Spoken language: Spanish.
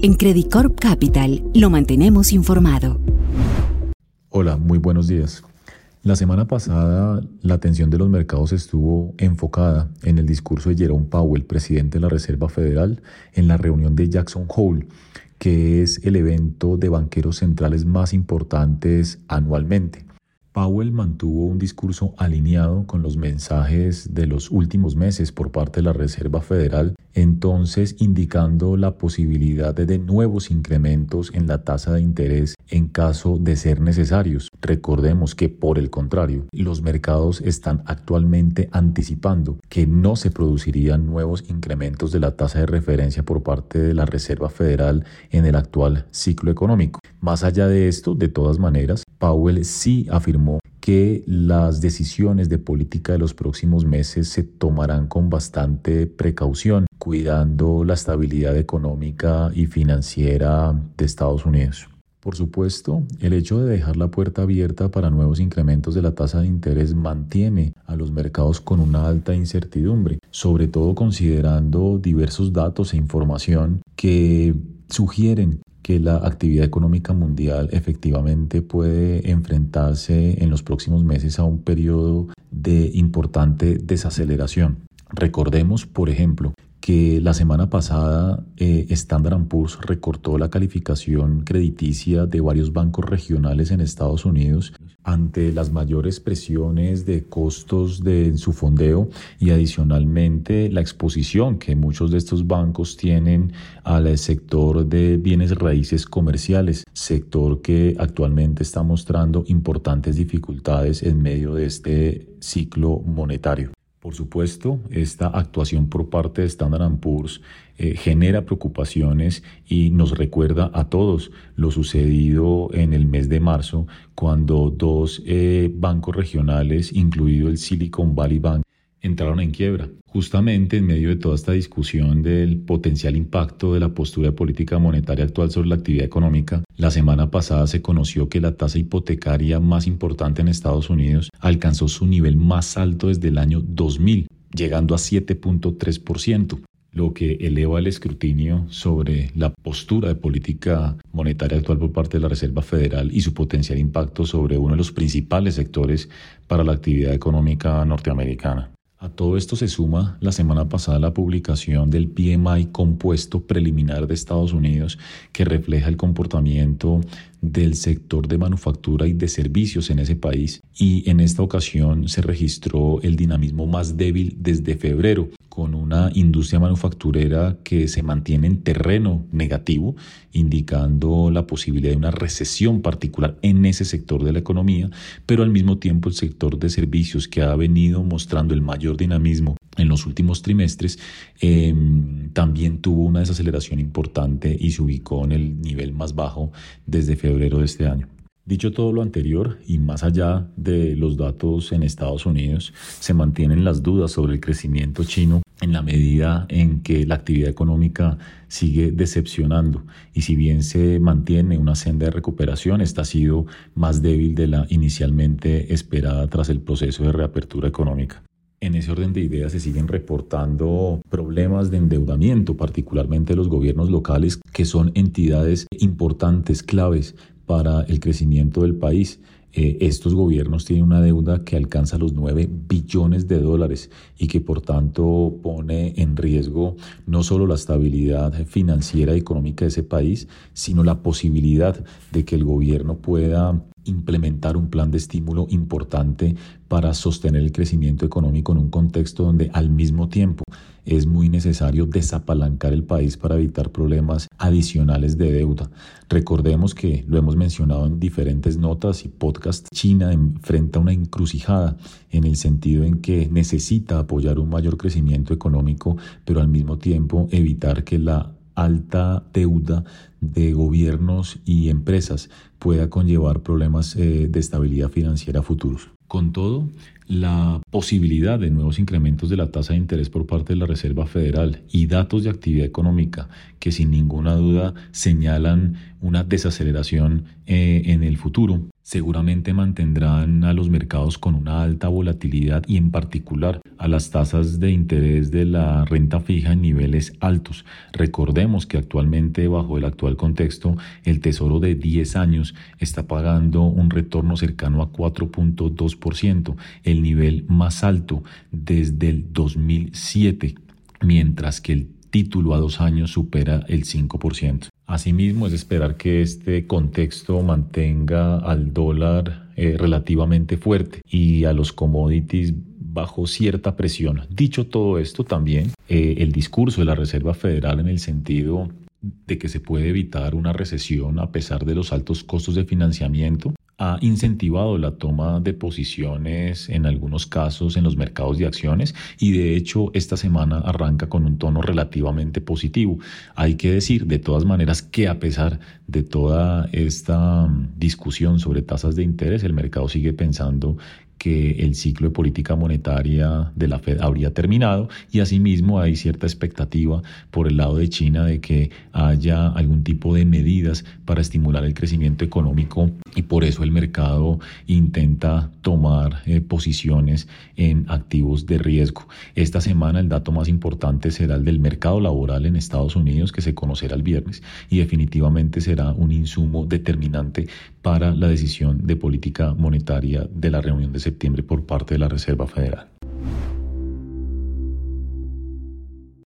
En Credit Corp Capital lo mantenemos informado. Hola, muy buenos días. La semana pasada la atención de los mercados estuvo enfocada en el discurso de Jerome Powell, presidente de la Reserva Federal, en la reunión de Jackson Hole, que es el evento de banqueros centrales más importantes anualmente. Powell mantuvo un discurso alineado con los mensajes de los últimos meses por parte de la Reserva Federal, entonces indicando la posibilidad de nuevos incrementos en la tasa de interés en caso de ser necesarios. Recordemos que por el contrario, los mercados están actualmente anticipando que no se producirían nuevos incrementos de la tasa de referencia por parte de la Reserva Federal en el actual ciclo económico. Más allá de esto, de todas maneras, Powell sí afirmó que las decisiones de política de los próximos meses se tomarán con bastante precaución, cuidando la estabilidad económica y financiera de Estados Unidos. Por supuesto, el hecho de dejar la puerta abierta para nuevos incrementos de la tasa de interés mantiene a los mercados con una alta incertidumbre, sobre todo considerando diversos datos e información que sugieren que la actividad económica mundial efectivamente puede enfrentarse en los próximos meses a un periodo de importante desaceleración. Recordemos, por ejemplo, que la semana pasada eh, Standard Poor's recortó la calificación crediticia de varios bancos regionales en Estados Unidos ante las mayores presiones de costos de su fondeo y adicionalmente la exposición que muchos de estos bancos tienen al sector de bienes raíces comerciales, sector que actualmente está mostrando importantes dificultades en medio de este ciclo monetario. Por supuesto, esta actuación por parte de Standard Poor's eh, genera preocupaciones y nos recuerda a todos lo sucedido en el mes de marzo cuando dos eh, bancos regionales, incluido el Silicon Valley Bank, entraron en quiebra. Justamente en medio de toda esta discusión del potencial impacto de la postura de política monetaria actual sobre la actividad económica, la semana pasada se conoció que la tasa hipotecaria más importante en Estados Unidos alcanzó su nivel más alto desde el año 2000, llegando a 7.3% lo que eleva el escrutinio sobre la postura de política monetaria actual por parte de la Reserva Federal y su potencial impacto sobre uno de los principales sectores para la actividad económica norteamericana. A todo esto se suma la semana pasada la publicación del PMI compuesto preliminar de Estados Unidos que refleja el comportamiento del sector de manufactura y de servicios en ese país. Y en esta ocasión se registró el dinamismo más débil desde febrero con una industria manufacturera que se mantiene en terreno negativo, indicando la posibilidad de una recesión particular en ese sector de la economía, pero al mismo tiempo el sector de servicios que ha venido mostrando el mayor dinamismo en los últimos trimestres, em, también tuvo una desaceleración importante y se ubicó en el nivel más bajo desde febrero de este año. Dicho todo lo anterior y más allá de los datos en Estados Unidos, se mantienen las dudas sobre el crecimiento chino en la medida en que la actividad económica sigue decepcionando y si bien se mantiene una senda de recuperación, esta ha sido más débil de la inicialmente esperada tras el proceso de reapertura económica. En ese orden de ideas se siguen reportando problemas de endeudamiento, particularmente los gobiernos locales, que son entidades importantes, claves para el crecimiento del país. Eh, estos gobiernos tienen una deuda que alcanza los 9 billones de dólares y que por tanto pone en riesgo no solo la estabilidad financiera y económica de ese país, sino la posibilidad de que el gobierno pueda implementar un plan de estímulo importante para sostener el crecimiento económico en un contexto donde al mismo tiempo es muy necesario desapalancar el país para evitar problemas adicionales de deuda. Recordemos que lo hemos mencionado en diferentes notas y podcasts, China enfrenta una encrucijada en el sentido en que necesita apoyar un mayor crecimiento económico, pero al mismo tiempo evitar que la alta deuda de gobiernos y empresas pueda conllevar problemas eh, de estabilidad financiera futuros. Con todo, la posibilidad de nuevos incrementos de la tasa de interés por parte de la Reserva Federal y datos de actividad económica que sin ninguna duda señalan una desaceleración eh, en el futuro seguramente mantendrán a los mercados con una alta volatilidad y en particular a las tasas de interés de la renta fija en niveles altos. Recordemos que actualmente bajo el actual contexto el tesoro de 10 años está pagando un retorno cercano a 4.2%, el nivel más alto desde el 2007, mientras que el título a dos años supera el 5%. Asimismo, es esperar que este contexto mantenga al dólar eh, relativamente fuerte y a los commodities bajo cierta presión. Dicho todo esto, también eh, el discurso de la Reserva Federal en el sentido de que se puede evitar una recesión a pesar de los altos costos de financiamiento ha incentivado la toma de posiciones en algunos casos en los mercados de acciones y de hecho esta semana arranca con un tono relativamente positivo. Hay que decir de todas maneras que a pesar de toda esta mm, discusión sobre tasas de interés, el mercado sigue pensando que el ciclo de política monetaria de la Fed habría terminado y asimismo hay cierta expectativa por el lado de China de que haya algún tipo de medidas para estimular el crecimiento económico y por eso el mercado intenta tomar eh, posiciones en activos de riesgo. Esta semana el dato más importante será el del mercado laboral en Estados Unidos que se conocerá el viernes y definitivamente será un insumo determinante para la decisión de política monetaria de la reunión de septiembre por parte de la Reserva Federal.